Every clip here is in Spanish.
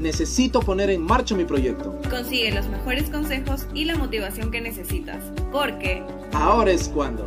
necesito poner en marcha mi proyecto. Consigue los mejores consejos y la motivación que necesitas, porque ahora es cuando.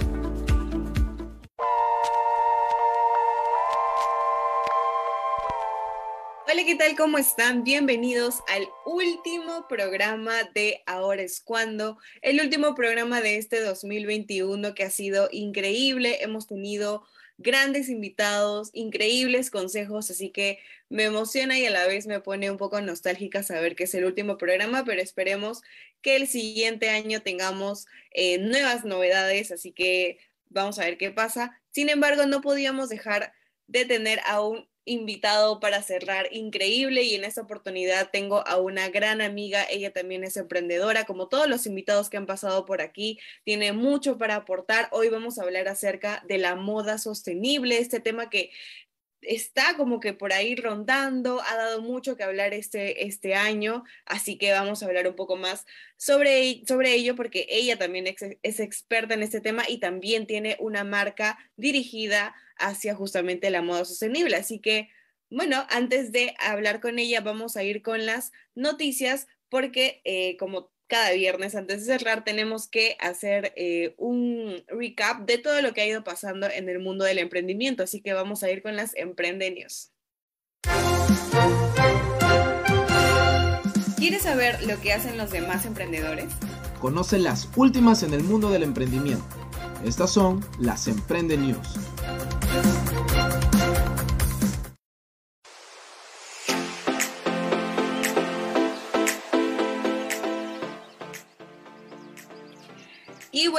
Hola, ¿qué tal? ¿Cómo están? Bienvenidos al último programa de Ahora es cuando, el último programa de este 2021 que ha sido increíble. Hemos tenido grandes invitados, increíbles consejos, así que me emociona y a la vez me pone un poco nostálgica saber que es el último programa, pero esperemos que el siguiente año tengamos eh, nuevas novedades, así que vamos a ver qué pasa. Sin embargo, no podíamos dejar de tener a un invitado para cerrar increíble y en esta oportunidad tengo a una gran amiga, ella también es emprendedora, como todos los invitados que han pasado por aquí, tiene mucho para aportar. Hoy vamos a hablar acerca de la moda sostenible, este tema que está como que por ahí rondando, ha dado mucho que hablar este, este año, así que vamos a hablar un poco más sobre, sobre ello porque ella también es, es experta en este tema y también tiene una marca dirigida hacia justamente la moda sostenible. Así que, bueno, antes de hablar con ella, vamos a ir con las noticias porque eh, como cada viernes antes de cerrar tenemos que hacer eh, un recap de todo lo que ha ido pasando en el mundo del emprendimiento. Así que vamos a ir con las Emprendenios. ¿Quieres saber lo que hacen los demás emprendedores? Conoce las últimas en el mundo del emprendimiento. Estas son las Emprende News.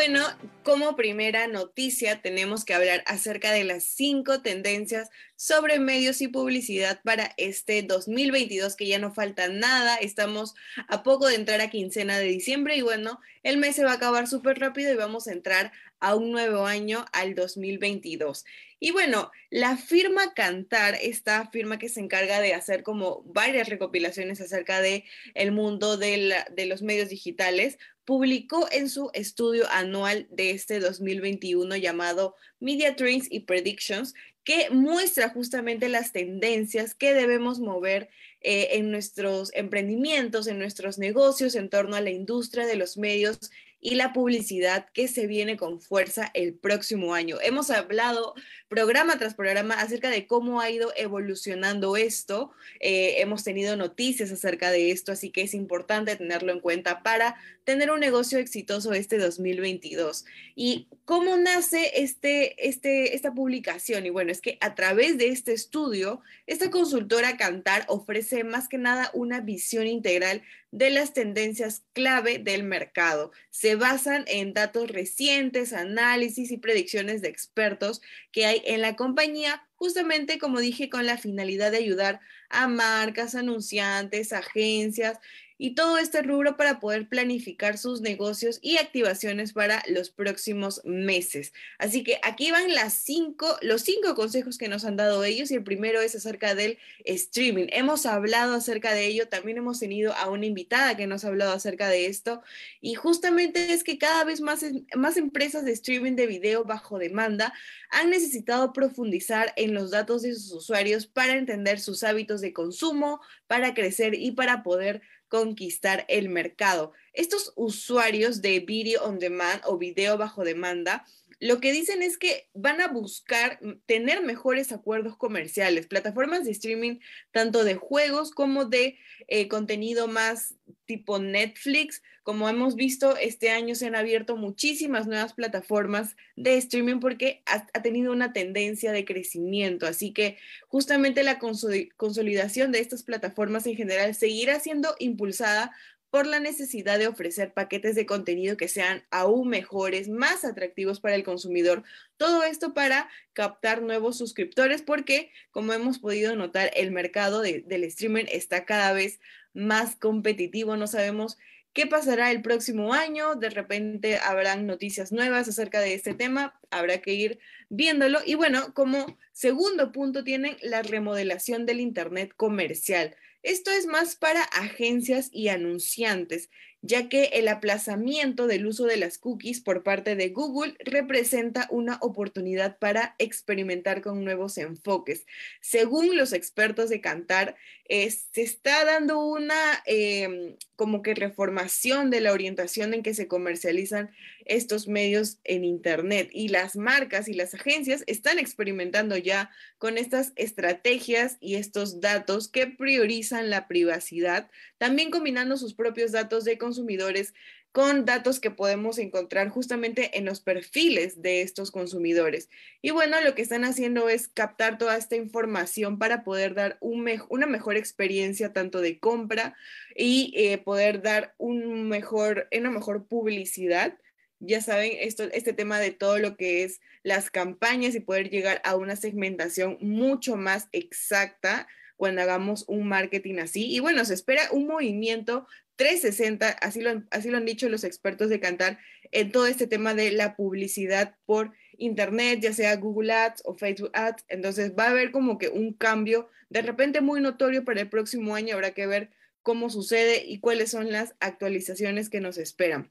Bueno, como primera noticia tenemos que hablar acerca de las cinco tendencias sobre medios y publicidad para este 2022, que ya no falta nada, estamos a poco de entrar a quincena de diciembre y bueno, el mes se va a acabar súper rápido y vamos a entrar a un nuevo año, al 2022. Y bueno, la firma Cantar, esta firma que se encarga de hacer como varias recopilaciones acerca de el mundo de, de los medios digitales, publicó en su estudio anual de este 2021 llamado Media Trends y Predictions, que muestra justamente las tendencias que debemos mover eh, en nuestros emprendimientos, en nuestros negocios, en torno a la industria de los medios y la publicidad que se viene con fuerza el próximo año. Hemos hablado programa tras programa acerca de cómo ha ido evolucionando esto. Eh, hemos tenido noticias acerca de esto, así que es importante tenerlo en cuenta para tener un negocio exitoso este 2022. ¿Y cómo nace este, este, esta publicación? Y bueno, es que a través de este estudio, esta consultora Cantar ofrece más que nada una visión integral de las tendencias clave del mercado. Se basan en datos recientes, análisis y predicciones de expertos que hay en la compañía, justamente como dije, con la finalidad de ayudar a marcas, anunciantes, agencias y todo este rubro para poder planificar sus negocios y activaciones para los próximos meses. Así que aquí van las cinco, los cinco consejos que nos han dado ellos y el primero es acerca del streaming. Hemos hablado acerca de ello, también hemos tenido a una invitada que nos ha hablado acerca de esto y justamente es que cada vez más, más empresas de streaming de video bajo demanda han necesitado profundizar en los datos de sus usuarios para entender sus hábitos de consumo, para crecer y para poder conquistar el mercado. Estos usuarios de video on demand o video bajo demanda lo que dicen es que van a buscar tener mejores acuerdos comerciales, plataformas de streaming tanto de juegos como de eh, contenido más tipo Netflix. Como hemos visto, este año se han abierto muchísimas nuevas plataformas de streaming porque ha, ha tenido una tendencia de crecimiento. Así que justamente la consolidación de estas plataformas en general seguirá siendo impulsada por la necesidad de ofrecer paquetes de contenido que sean aún mejores, más atractivos para el consumidor. Todo esto para captar nuevos suscriptores porque, como hemos podido notar, el mercado del streaming está cada vez más competitivo. No sabemos qué pasará el próximo año. De repente habrán noticias nuevas acerca de este tema. Habrá que ir viéndolo. Y bueno, como segundo punto tienen la remodelación del Internet comercial. Esto es más para agencias y anunciantes, ya que el aplazamiento del uso de las cookies por parte de Google representa una oportunidad para experimentar con nuevos enfoques. Según los expertos de Cantar, eh, se está dando una em, como que reformación de la orientación en que se comercializan estos medios en Internet y las marcas y las agencias están experimentando ya con estas estrategias y estos datos que priorizan la privacidad, también combinando sus propios datos de consumidores con datos que podemos encontrar justamente en los perfiles de estos consumidores. Y bueno, lo que están haciendo es captar toda esta información para poder dar una mejor experiencia tanto de compra y eh, poder dar una mejor publicidad ya saben, esto, este tema de todo lo que es las campañas y poder llegar a una segmentación mucho más exacta cuando hagamos un marketing así. Y bueno, se espera un movimiento 360, así lo, así lo han dicho los expertos de Cantar, en todo este tema de la publicidad por Internet, ya sea Google Ads o Facebook Ads. Entonces va a haber como que un cambio de repente muy notorio para el próximo año. Habrá que ver cómo sucede y cuáles son las actualizaciones que nos esperan.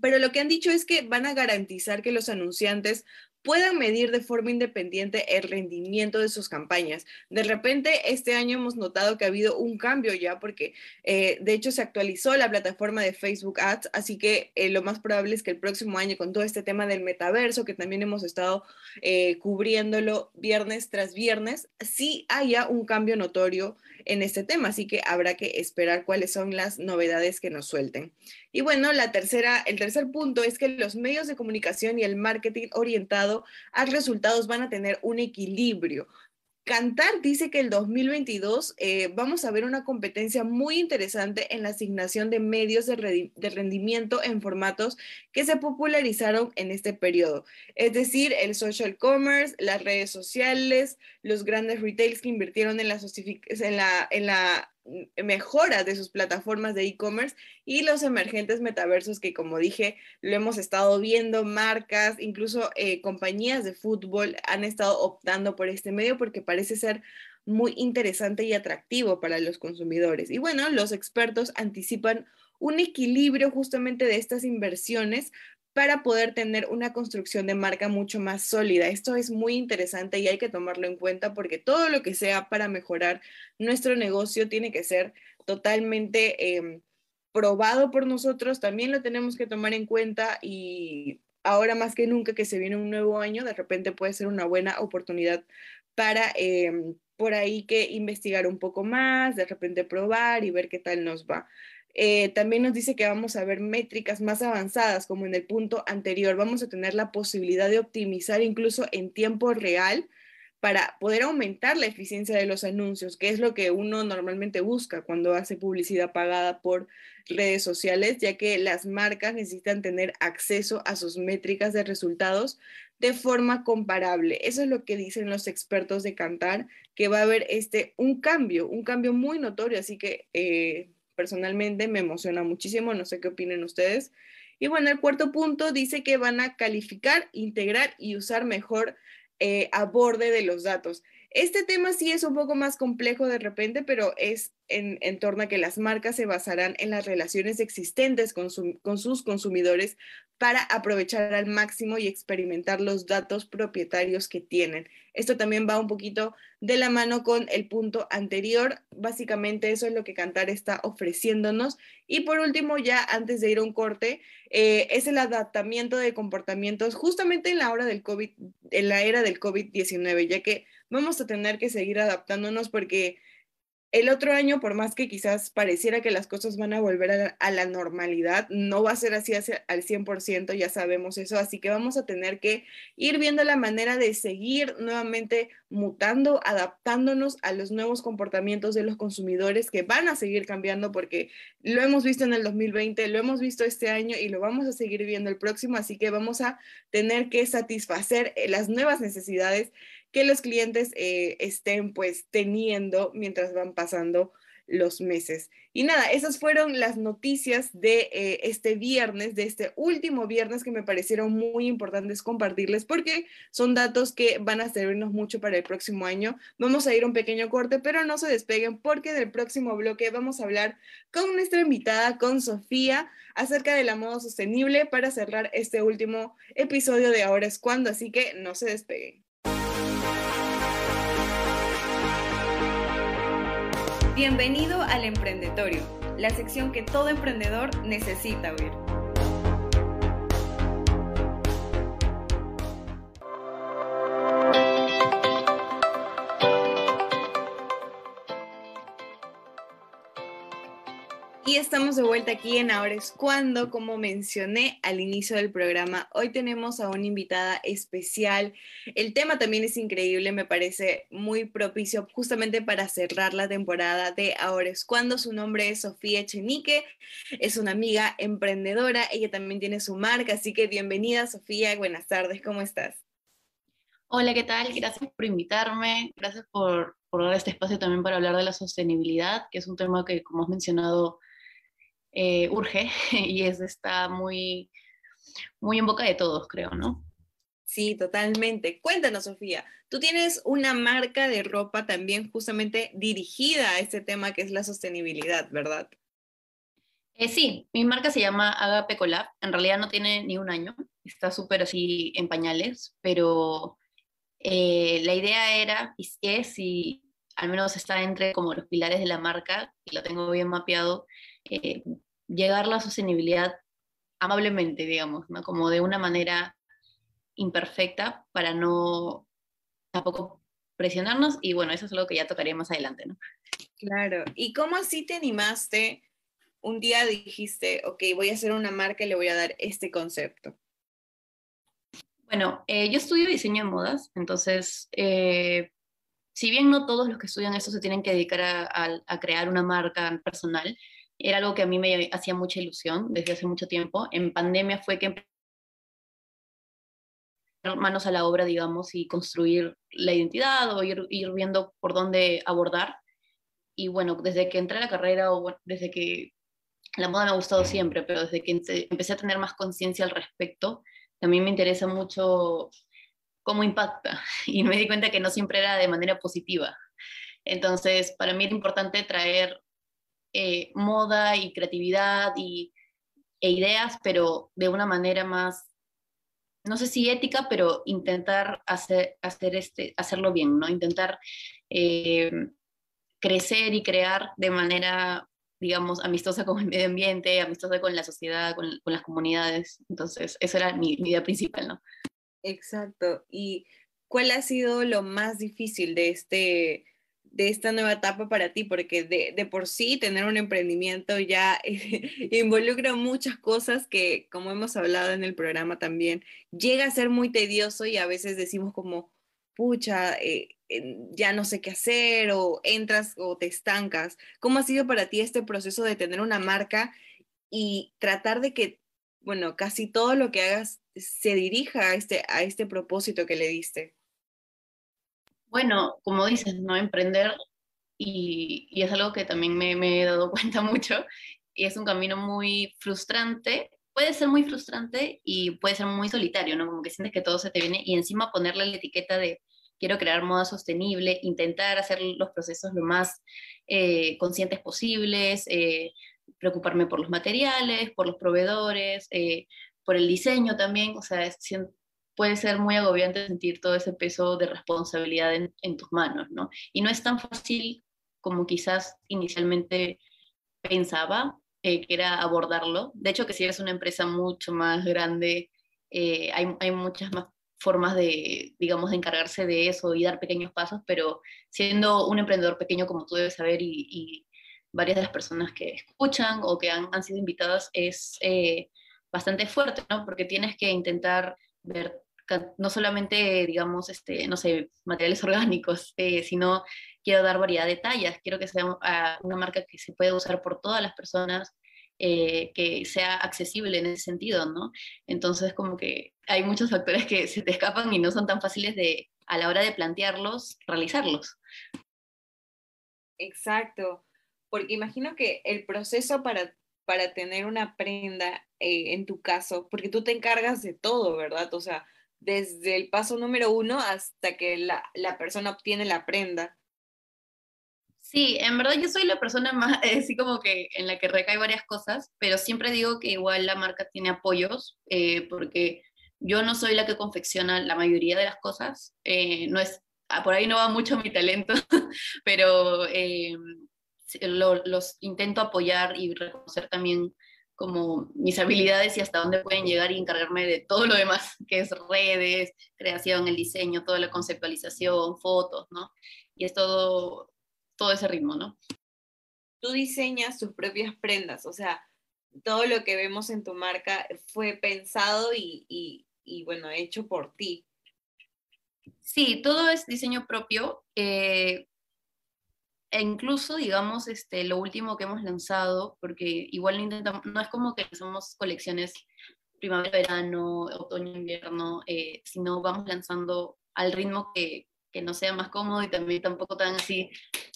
Pero lo que han dicho es que van a garantizar que los anunciantes puedan medir de forma independiente el rendimiento de sus campañas. De repente, este año hemos notado que ha habido un cambio ya porque, eh, de hecho, se actualizó la plataforma de Facebook Ads, así que eh, lo más probable es que el próximo año, con todo este tema del metaverso, que también hemos estado eh, cubriéndolo viernes tras viernes, sí haya un cambio notorio en este tema, así que habrá que esperar cuáles son las novedades que nos suelten. Y bueno, la tercera, el tercer punto es que los medios de comunicación y el marketing orientado a resultados van a tener un equilibrio. Cantar dice que el 2022 eh, vamos a ver una competencia muy interesante en la asignación de medios de, rendimiento en formatos que se popularizaron en este periodo. Es decir, el social commerce, las redes sociales, los grandes retails que invirtieron en la, en la mejora de sus plataformas de e-commerce y los emergentes metaversos que, como dije, lo hemos estado viendo, marcas, incluso eh, compañías de fútbol han estado optando por este medio porque parece ser muy interesante y atractivo para los consumidores. Y bueno, los expertos anticipan un equilibrio justamente de estas inversiones para poder tener una construcción de marca mucho más sólida. Esto es muy interesante y hay que tomarlo en cuenta porque todo lo que sea para mejorar nuestro negocio tiene que ser totalmente em, probado por nosotros, también lo tenemos que tomar en cuenta y ahora más que nunca que se viene un nuevo año, de repente puede ser una buena oportunidad para em, por ahí que investigar un poco más, de repente probar y ver qué tal nos va. Eh, también nos dice que vamos a ver métricas más avanzadas, como en el punto anterior. Vamos a tener la posibilidad de optimizar incluso en tiempo real para poder aumentar la eficiencia de los anuncios, que es lo que uno normalmente busca cuando hace publicidad pagada por redes sociales, ya que las marcas necesitan tener acceso a sus métricas de resultados de forma comparable. Eso es lo que dicen los expertos de Cantar, que va a haber este, un cambio, un cambio muy notorio, así que... Eh, personalmente me emociona muchísimo, no sé qué opinen ustedes. Y bueno, el cuarto punto dice que van a calificar, integrar y usar mejor eh, a borde de los datos. Este tema sí es un poco más complejo de repente, pero es en, torno a que las marcas se basarán en las relaciones existentes con, con sus consumidores para aprovechar al máximo y experimentar los datos propietarios que tienen. Esto también va un poquito de la mano con el punto anterior. Básicamente eso es lo que Cantar está ofreciéndonos. Y por último, ya antes de ir a un corte, eh, es el adaptamiento de comportamientos justamente en la hora del COVID, en la era del COVID-19, ya que vamos a tener que seguir adaptándonos porque el otro año, por más que quizás pareciera que las cosas van a volver a la, normalidad, no va a ser así al 100%, ya sabemos eso, así que vamos a tener que ir viendo la manera de seguir nuevamente mutando, adaptándonos a los nuevos comportamientos de los consumidores que van a seguir cambiando porque lo hemos visto en el 2020, lo hemos visto este año y lo vamos a seguir viendo el próximo, así que vamos a tener que satisfacer eh, las nuevas necesidades que los clientes eh, estén pues teniendo mientras van pasando los meses. Y nada, esas fueron las noticias de eh, este viernes, de este último viernes que me parecieron muy importantes compartirles porque son datos que van a servirnos mucho para el próximo año. Vamos a ir un pequeño corte, pero no se despeguen porque del próximo bloque vamos a hablar con nuestra invitada, con Sofía, acerca de la moda sostenible para cerrar este último episodio de Ahora es cuando, así que no se despeguen. Bienvenido al Emprendetorio, la sección que todo emprendedor necesita oír. Y estamos de vuelta aquí en Ahora es cuando, como mencioné al inicio del programa, hoy tenemos a una invitada especial. El tema también es increíble, me parece muy propicio justamente para cerrar la temporada de Ahora es cuando. Su nombre es Sofía Chenique, es una amiga emprendedora, ella también tiene su marca, así que bienvenida Sofía, buenas tardes, ¿cómo estás? Hola, ¿qué tal? Gracias por invitarme, gracias por, por dar este espacio también para hablar de la sostenibilidad, que es un tema que, como has mencionado, eh, urge y eso está muy, muy en boca de todos, creo, ¿no? Sí, totalmente. Cuéntanos, Sofía, tú tienes una marca de ropa también justamente dirigida a este tema que es la sostenibilidad, ¿verdad? Eh, sí, mi marca se llama Agape Collab. En realidad no tiene ni un año, está súper así en pañales, pero eh, la idea era, y es, y al menos está entre como los pilares de la marca, y lo tengo bien mapeado, eh, llegar a la sostenibilidad amablemente, digamos, ¿no? Como de una manera imperfecta para no tampoco presionarnos y bueno, eso es algo que ya tocaría más adelante, ¿no? Claro, ¿y cómo así te animaste? Un día dijiste, ok, voy a hacer una marca y le voy a dar este concepto. Bueno, eh, yo estudio diseño de modas, entonces, eh, si bien no todos los que estudian eso se tienen que dedicar a crear una marca personal, era algo que a mí me hacía mucha ilusión desde hace mucho tiempo. En pandemia fue que manos a la obra, digamos, y construir la identidad o ir, viendo por dónde abordar. Y bueno, desde que entré a la carrera o desde que la moda me ha gustado siempre, pero desde que empecé a tener más conciencia al respecto, también me interesa mucho cómo impacta. Y me di cuenta que no siempre era de manera positiva. Entonces, para mí era importante traer eh, moda y creatividad y, e ideas, pero de una manera más, no sé si ética, pero intentar hacer, hacer este, hacerlo bien, ¿no? Intentar eh, crecer y crear de manera, digamos, amistosa con el medio ambiente, amistosa con la sociedad, con, las comunidades. Entonces, esa era mi, mi idea principal, ¿no? Exacto. ¿Y cuál ha sido lo más difícil de este de esta nueva etapa para ti? Porque de, por sí tener un emprendimiento ya involucra muchas cosas que, como hemos hablado en el programa también, llega a ser muy tedioso y a veces decimos como, pucha, eh, ya no sé qué hacer o entras o te estancas. ¿Cómo ha sido para ti este proceso de tener una marca y tratar de que, bueno, casi todo lo que hagas se dirija a este, a este propósito que le diste? Bueno, como dices, ¿no? Emprender, y, es algo que también me, he dado cuenta mucho, y es un camino muy frustrante, puede ser muy frustrante y puede ser muy solitario, ¿no? Como que sientes que todo se te viene y encima ponerle la etiqueta de quiero crear moda sostenible, intentar hacer los procesos lo más eh, conscientes posibles, eh, preocuparme por los materiales, por los proveedores, eh, por el diseño también, o sea, puede ser muy agobiante sentir todo ese peso de responsabilidad en, tus manos, ¿no? Y no es tan fácil como quizás inicialmente pensaba, eh, que era abordarlo. De hecho, que si eres una empresa mucho más grande, eh, hay, hay, muchas más formas de, digamos, de encargarse de eso y dar pequeños pasos, pero siendo un emprendedor pequeño, como tú debes saber, y, varias de las personas que escuchan o que han, han sido invitadas, es eh, bastante fuerte, ¿no? Porque tienes que intentar ver no solamente, digamos, este, no sé, materiales orgánicos, eh, sino quiero dar variedad de tallas, quiero que sea una marca que se pueda usar por todas las personas, eh, que sea accesible en ese sentido, ¿no? Entonces, como que hay muchos factores que se te escapan y no son tan fáciles de a la hora de plantearlos, realizarlos. Exacto, porque imagino que el proceso para, para tener una prenda, eh, en tu caso, porque tú te encargas de todo, ¿verdad? O sea, desde el paso número uno hasta que la, la persona obtiene la prenda. Sí, en verdad yo soy la persona más, así como que en la que recae varias cosas, pero siempre digo que igual la marca tiene apoyos, eh, porque yo no soy la que confecciona la mayoría de las cosas, eh, no es, ah, por ahí no va mucho mi talento, pero eh, los intento apoyar y reconocer también como mis habilidades y hasta dónde pueden llegar y encargarme de todo lo demás, que es redes, creación, el diseño, toda la conceptualización, fotos, ¿no? Y es todo, todo ese ritmo, ¿no? Tú diseñas tus propias prendas, o sea, todo lo que vemos en tu marca fue pensado y, y bueno, hecho por ti. Sí, todo es diseño propio. Eh, e incluso, digamos, este, lo último que hemos lanzado, porque igual no, intentamos, no es como que lanzamos colecciones primavera, verano, otoño, invierno, eh, sino vamos lanzando al ritmo que, que, no sea más cómodo y también tampoco tan así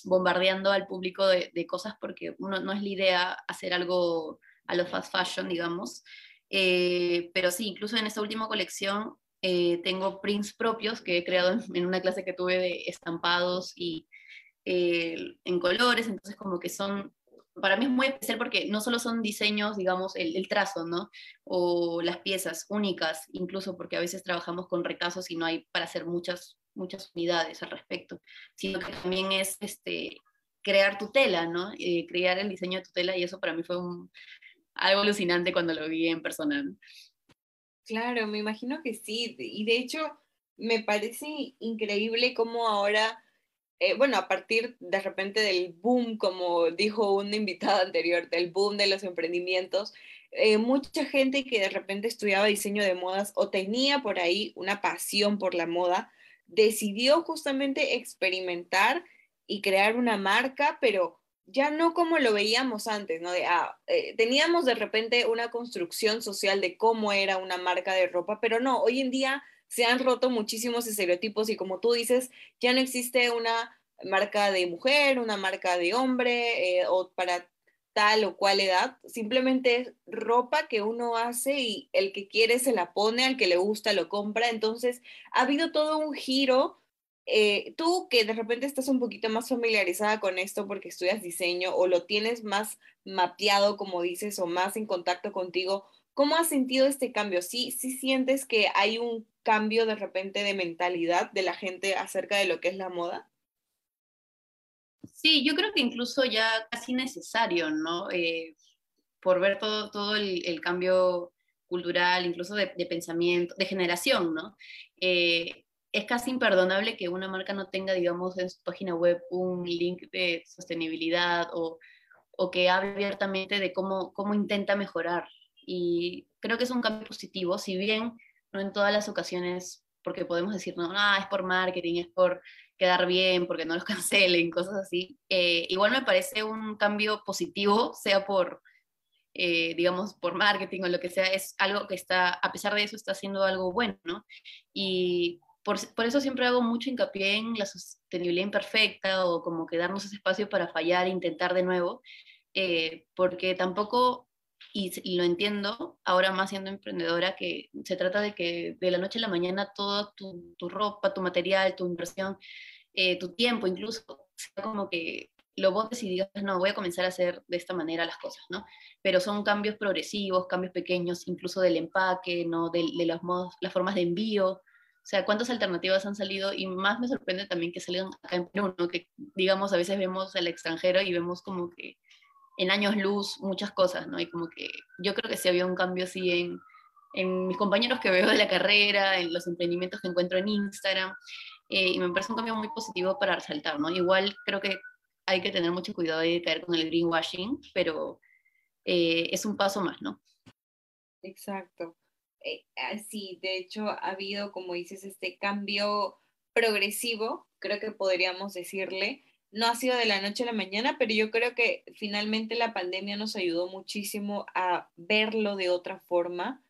bombardeando al público de, de cosas, porque uno, no es la idea hacer algo a lo fast fashion, digamos, eh, pero sí, incluso en esta última colección eh, tengo prints propios que he creado en, una clase que tuve de estampados y eh, en colores, entonces como que son, para mí es muy especial porque no solo son diseños, digamos, el, el, trazo, ¿no? O las piezas únicas, incluso porque a veces trabajamos con retazos y no hay para hacer muchas, muchas unidades al respecto, sino que también es este, crear tu tela, ¿no? crear el diseño de tu tela y eso para mí fue un, algo alucinante cuando lo vi en persona. Claro, me imagino que sí. Y de hecho, me parece increíble cómo ahora, eh, bueno, a partir de repente del boom, como dijo un invitado anterior, del boom de los emprendimientos, eh, mucha gente que de repente estudiaba diseño de modas o tenía por ahí una pasión por la moda, decidió justamente experimentar y crear una marca, pero ya no como lo veíamos antes, ¿no? Ah, eh, teníamos de repente una construcción social de cómo era una marca de ropa, pero no, hoy en día se han roto muchísimos estereotipos y como tú dices, ya no existe una marca de mujer, una marca de hombre eh, o para tal o cual edad, simplemente es ropa que uno hace y el que quiere se la pone, al que le gusta lo compra, entonces ha habido todo un giro. Eh, tú que de repente estás un poquito más familiarizada con esto porque estudias diseño o lo tienes más mapeado, como dices, o más en contacto contigo, ¿cómo has sentido este cambio? ¿Sí, sí sientes que hay un cambio de repente de mentalidad de la gente acerca de lo que es la moda? Sí, yo creo que incluso ya casi necesario, ¿no? Eh, por ver todo, todo el, cambio cultural, incluso de, pensamiento, de generación, ¿no? Eh, es casi imperdonable que una marca no tenga, digamos, en su página web un link de sostenibilidad o, o que hable abiertamente de cómo, cómo intenta mejorar. Y creo que es un cambio positivo, si bien no en todas las ocasiones, porque podemos decir, no, ah, es por marketing, es por quedar bien, porque no los cancelen, cosas así. Eh, igual me parece un cambio positivo, sea por, eh, digamos, por marketing o lo que sea, es algo que está, a pesar de eso, está haciendo algo bueno, ¿no? Y por, eso siempre hago mucho hincapié en la sostenibilidad imperfecta o como que darnos ese espacio para fallar intentar de nuevo, eh, porque tampoco, y, lo entiendo ahora más siendo emprendedora, que se trata de que de la noche a la mañana toda tu, ropa, tu material, tu inversión, eh, tu tiempo incluso, sea como que lo votes y no, voy a comenzar a hacer de esta manera las cosas, ¿no? Pero son cambios progresivos, cambios pequeños, incluso del empaque, ¿no? De, los modos, las formas de envío, o sea, cuántas alternativas han salido y más me sorprende también que salgan acá en Perú, ¿no? que digamos a veces vemos el extranjero y vemos como que en años luz muchas cosas, ¿no? Y como que yo creo que sí había un cambio así en, en mis compañeros que veo de la carrera, en los emprendimientos que encuentro en Instagram, eh, y me parece un cambio muy positivo para resaltar, ¿no? Igual creo que hay que tener mucho cuidado de caer con el greenwashing, pero eh, es un paso más, ¿no? Exacto. Eh, ah, sí, de hecho ha habido, como dices, este cambio progresivo, creo que podríamos decirle. No ha sido de la noche a la mañana, pero yo creo que finalmente la pandemia nos ayudó muchísimo a verlo de otra forma.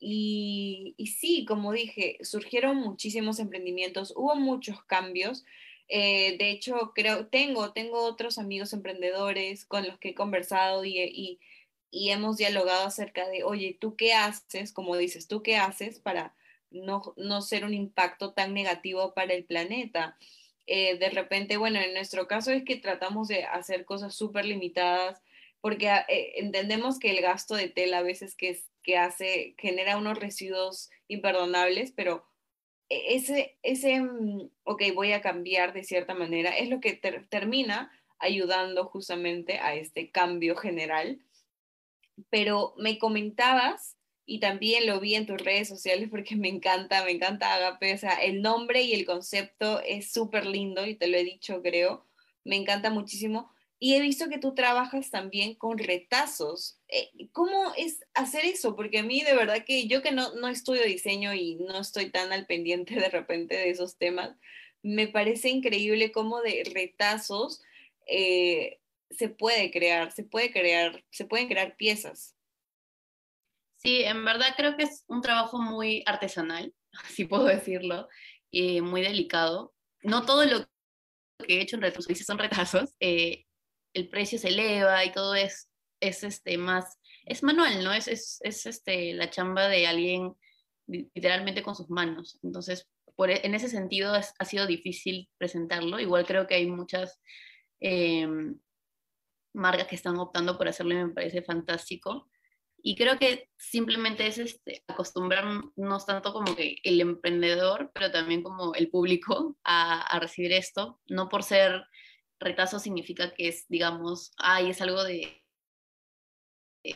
y, sí, como dije, surgieron muchísimos emprendimientos, hubo muchos cambios. Eh, de hecho, creo, tengo, tengo otros amigos emprendedores con los que he conversado y, y, y hemos dialogado acerca de, oye, ¿tú qué haces? Como dices, ¿tú qué haces para no, no ser un impacto tan negativo para el planeta? Eh, de repente, bueno, en nuestro caso es que tratamos de hacer cosas súper limitadas porque ah, eh, entendemos que el gasto de tela a veces que, que hace, genera unos residuos imperdonables, pero e, ese, ese, mm, ok, voy a cambiar de cierta manera, es lo que termina ayudando justamente a este cambio general. Pero me comentabas, y también lo vi en tus redes sociales porque me encanta, me encanta Agape, o sea, el nombre y el concepto es súper lindo y te lo he dicho, creo, me encanta muchísimo y he visto que tú trabajas también con retazos. Eh, ¿Cómo es hacer eso? Porque a mí de verdad que yo que no, no estudio diseño y no estoy tan al pendiente de repente de esos temas, me parece increíble cómo de retazos eh, se puede crear, se puede crear, se pueden crear piezas. Sí, en verdad creo que es un trabajo muy artesanal, si puedo decirlo, y muy delicado. No todo lo que he hecho en retazos son retazos. Eh, el precio se eleva y todo es, es este, más, es manual, ¿no? Es, es, es este, la chamba de alguien literalmente con sus manos. Entonces, por, e, en ese sentido ha sido difícil presentarlo. Igual creo que hay muchas em, marcas que están optando por hacerlo y me parece fantástico. Y creo que simplemente es este, acostumbrarnos tanto como que el emprendedor, pero también como el público a, recibir esto, no por ser retazo significa que es, digamos, ay, es algo de,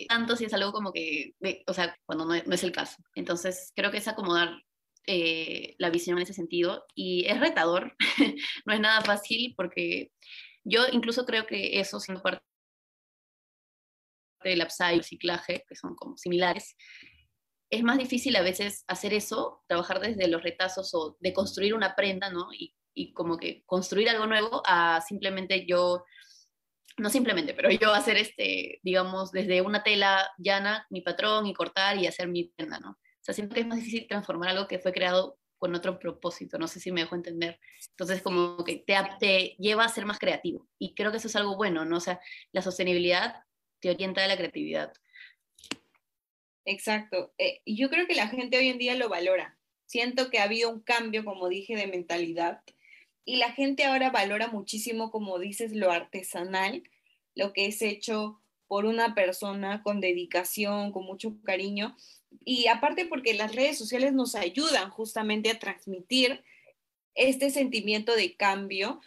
tanto si es algo como que, o sea, cuando no, es el caso. Entonces, creo que es acomodar eh, la visión en ese sentido y es retador, no es nada fácil porque yo incluso creo que eso siendo parte del upside, reciclaje, que son como similares, es más difícil a veces hacer eso, trabajar desde los retazos o de construir una prenda, ¿no? Y y como que construir algo nuevo a simplemente yo, no simplemente, pero yo hacer este, digamos, desde una tela llana, mi patrón y cortar y hacer mi prenda, ¿no? O sea, siempre es más difícil transformar algo que fue creado con otro propósito, no sé si me dejo entender. Entonces, como que te, te lleva a ser más creativo. Y creo que eso es algo bueno, ¿no? O sea, la sostenibilidad te orienta a la creatividad. Exacto. Eh, yo creo que la gente hoy en día lo valora. Siento que ha habido un cambio, como dije, de mentalidad y la gente ahora valora muchísimo, como dices, lo artesanal, lo que es hecho por una persona con dedicación, con mucho cariño. Y aparte porque las redes sociales nos ayudan justamente a transmitir este sentimiento de cambio.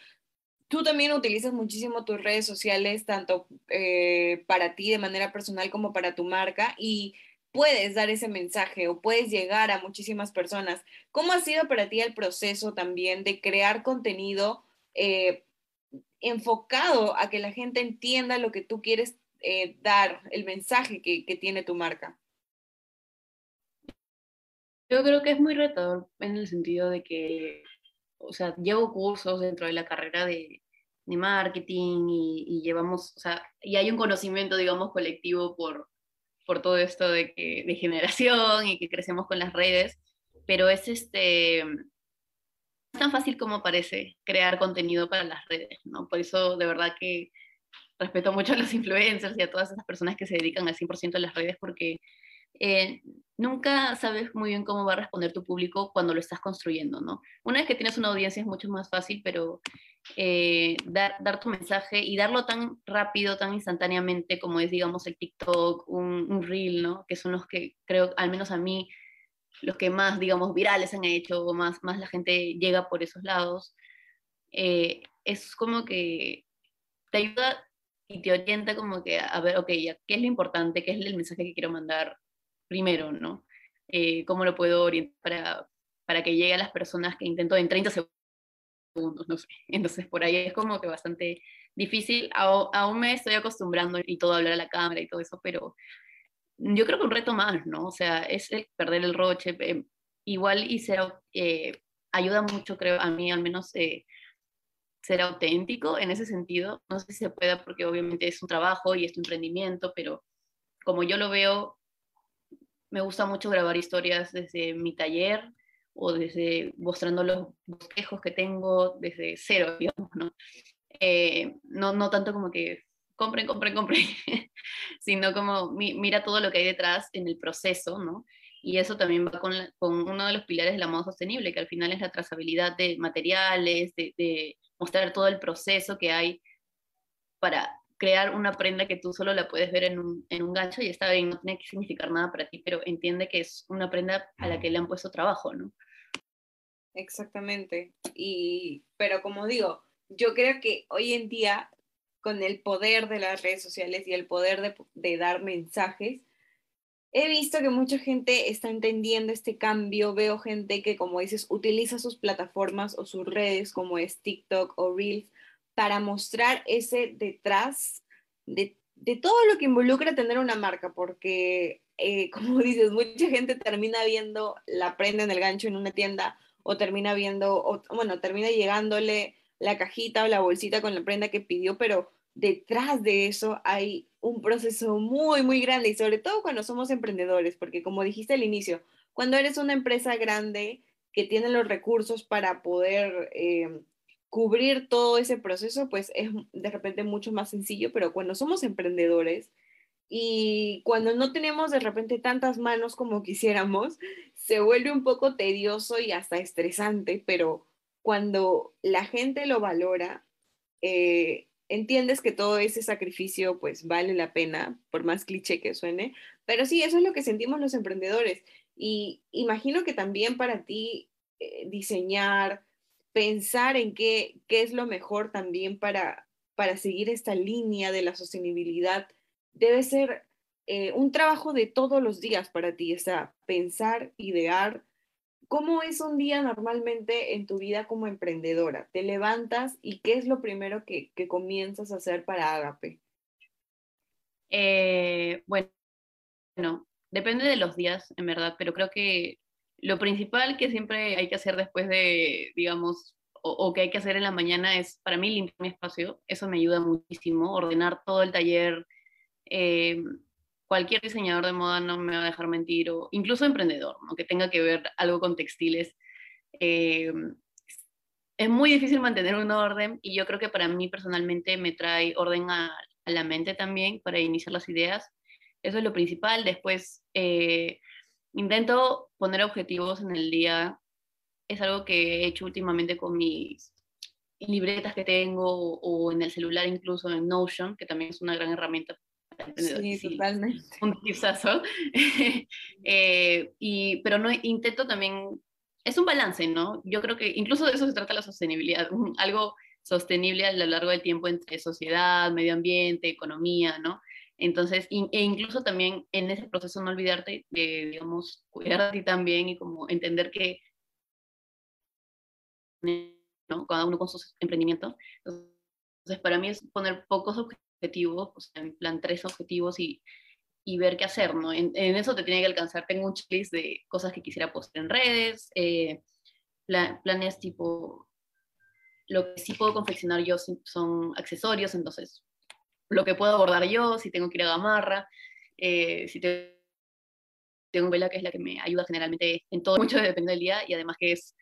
Tú también utilizas muchísimo tus redes sociales, tanto eh, para ti de manera personal como para tu marca. Y puedes dar ese mensaje o puedes llegar a muchísimas personas. ¿Cómo ha sido para ti el proceso también de crear contenido eh, enfocado a que la gente entienda lo que tú quieres eh, dar, el mensaje que, tiene tu marca? Yo creo que es muy retador en el sentido de que, o sea, llevo cursos dentro de la carrera de, marketing y, y, llevamos, o sea, y hay un conocimiento, digamos, colectivo por, por todo esto de, que, de generación y que crecemos con las redes, pero es este, tan fácil como parece crear contenido para las redes, ¿no? Por eso de verdad que respeto mucho a los influencers y a todas esas personas que se dedican al 100% a las redes porque eh, nunca sabes muy bien cómo va a responder tu público cuando lo estás construyendo, ¿no? Una vez que tienes una audiencia es mucho más fácil, pero eh, dar, tu mensaje y darlo tan rápido, tan instantáneamente como es, digamos, el TikTok, un, un, Reel, ¿no? Que son los que creo, al menos a mí, los que más, digamos, virales han hecho, o más, más la gente llega por esos lados. Eh, es como que te ayuda y te orienta como que a ver, ok, ya, ¿qué es lo importante? ¿Qué es el mensaje que quiero mandar primero, ¿no? Eh, ¿Cómo lo puedo orientar para, que llegue a las personas que intento en 30 segundos? no sé. Entonces por ahí es como que bastante difícil. aún me estoy acostumbrando y todo a hablar a la cámara y todo eso, pero yo creo que un reto más, ¿no? O sea, es perder el roche. Eh, igual y ser, eh, ayuda mucho, creo, a mí al menos eh, ser auténtico en ese sentido. No sé si se pueda porque obviamente es un trabajo y es un emprendimiento, pero como yo lo veo, me gusta mucho grabar historias desde mi taller o desde mostrando los bosquejos que tengo desde cero, digamos, ¿no? Eh, no, no tanto como que compren, compren, compren, sino como mira todo lo que hay detrás en el proceso, ¿no? Y eso también va con, con, uno de los pilares de la moda sostenible, que al final es la trazabilidad de materiales, de, de mostrar todo el proceso que hay para crear una prenda que tú solo la puedes ver en un, en un, gancho y está bien, no tiene que significar nada para ti, pero entiende que es una prenda a la que le han puesto trabajo, ¿no? Exactamente. Y, pero como digo, yo creo que hoy en día, con el poder de las redes sociales y el poder de, de dar mensajes, he visto que mucha gente está entendiendo este cambio. Veo gente que, como dices, utiliza sus plataformas o sus redes como es TikTok o Reels para mostrar ese detrás de, todo lo que involucra tener una marca, porque, eh, como dices, mucha gente termina viendo la prenda en el gancho en una tienda o termina viendo, o, bueno, termina llegándole la cajita o la bolsita con la prenda que pidió, pero detrás de eso hay un proceso muy, muy grande y sobre todo cuando somos emprendedores, porque como dijiste al inicio, cuando eres una empresa grande que tiene los recursos para poder eh, cubrir todo ese proceso, pues es de repente mucho más sencillo, pero cuando somos emprendedores y cuando no tenemos de repente tantas manos como quisiéramos, se vuelve un poco tedioso y hasta estresante, pero cuando la gente lo valora, eh, entiendes que todo ese sacrificio pues vale la pena, por más cliché que suene, pero sí, eso es lo que sentimos los emprendedores. Y imagino que también para ti eh, diseñar, pensar en qué, qué es lo mejor también para, para seguir esta línea de la sostenibilidad debe ser eh, un trabajo de todos los días para ti, o sea, pensar, idear. ¿Cómo es un día normalmente en tu vida como emprendedora? ¿Te levantas y qué es lo primero que, que comienzas a hacer para Agape? Eh, bueno, depende de los días, en verdad, pero creo que lo principal que siempre hay que hacer después de, digamos, o, que hay que hacer en la mañana es, para mí, limpiar mi espacio. Eso me ayuda muchísimo, ordenar todo el taller. Eh, cualquier diseñador de moda no me va a dejar mentir, o incluso emprendedor, ¿no? tenga que ver algo con textiles. Eh, es muy difícil mantener un orden y yo creo que para mí personalmente me trae orden a, la mente también para iniciar las ideas. Eso es lo principal. Después, eh, Intento poner objetivos en el día. Es algo que he hecho últimamente con mis libretas que tengo o en el celular, incluso en Notion, que también es una gran herramienta. Sí, totalmente. Un tipsazo. eh, y, pero no, intento también, es un balance, ¿no? Yo creo que incluso de eso se trata la sostenibilidad, algo sostenible a lo largo del tiempo entre sociedad, medio ambiente, economía, ¿no? Entonces, e incluso también en ese proceso no olvidarte de, digamos, cuidar a ti también y como entender que ¿no? cada uno con sus emprendimientos. Entonces, para mí es poner pocos objetivos, o sea, en plan tres objetivos y, y ver qué hacer, ¿no? En, eso te tiene que alcanzar. Tengo un checklist de cosas que quisiera postear en redes, eh, planes tipo, lo que sí puedo confeccionar yo son accesorios, entonces lo que puedo abordar yo, si tengo que ir a Gamarra, eh, si tengo, tengo vela que es la que me ayuda generalmente en todo, mucho depende del día y además que es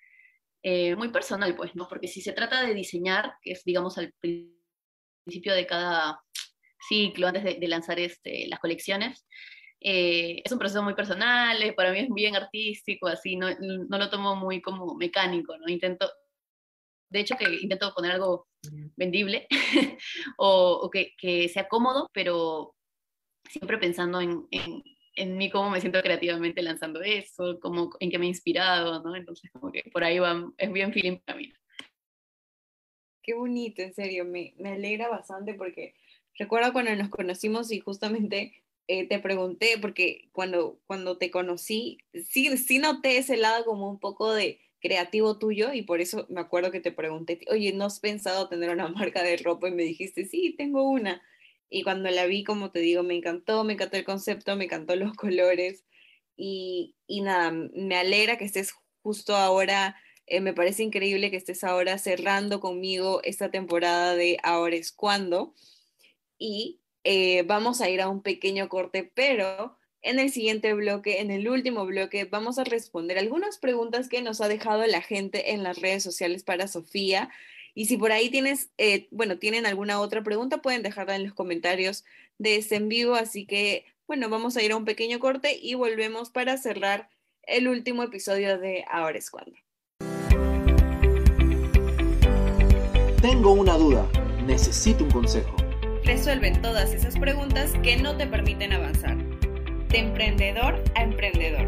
eh, muy personal, pues, ¿no? Porque si se trata de diseñar, que es, digamos, al principio de cada ciclo, antes de, lanzar este, las colecciones, eh, es un proceso muy personal, para mí es bien artístico, así, no, no lo tomo muy como mecánico, ¿no? Intento, de hecho, que intento poner algo vendible o, que, que, sea cómodo, pero siempre pensando en, en, en, mí, cómo me siento creativamente lanzando eso, cómo, en qué me he inspirado, ¿no? Entonces, como que por ahí va, es bien feeling para mí. Qué bonito, en serio, me, me alegra bastante porque recuerdo cuando nos conocimos y justamente eh, te pregunté, porque cuando, cuando te conocí, sí, sí noté ese lado como un poco de creativo tuyo y por eso me acuerdo que te pregunté, oye, ¿no has pensado tener una marca de ropa? Y me dijiste, sí, tengo una. Y cuando la vi, como te digo, me encantó, me encantó el concepto, me encantó los colores y, y nada, me alegra que estés justo ahora, eh, me parece increíble que estés ahora cerrando conmigo esta temporada de Ahora es cuando. Y eh, vamos a ir a un pequeño corte, pero En el siguiente bloque, en el último bloque, vamos a responder algunas preguntas que nos ha dejado la gente en las redes sociales para Sofía. Y si por ahí tienes, eh, bueno, tienen alguna otra pregunta, pueden dejarla en los comentarios de este en vivo. Así que, bueno, vamos a ir a un pequeño corte y volvemos para cerrar el último episodio de Ahora es cuando. Tengo una duda, necesito un consejo. Resuelven todas esas preguntas que no te permiten avanzar. De emprendedor a emprendedor.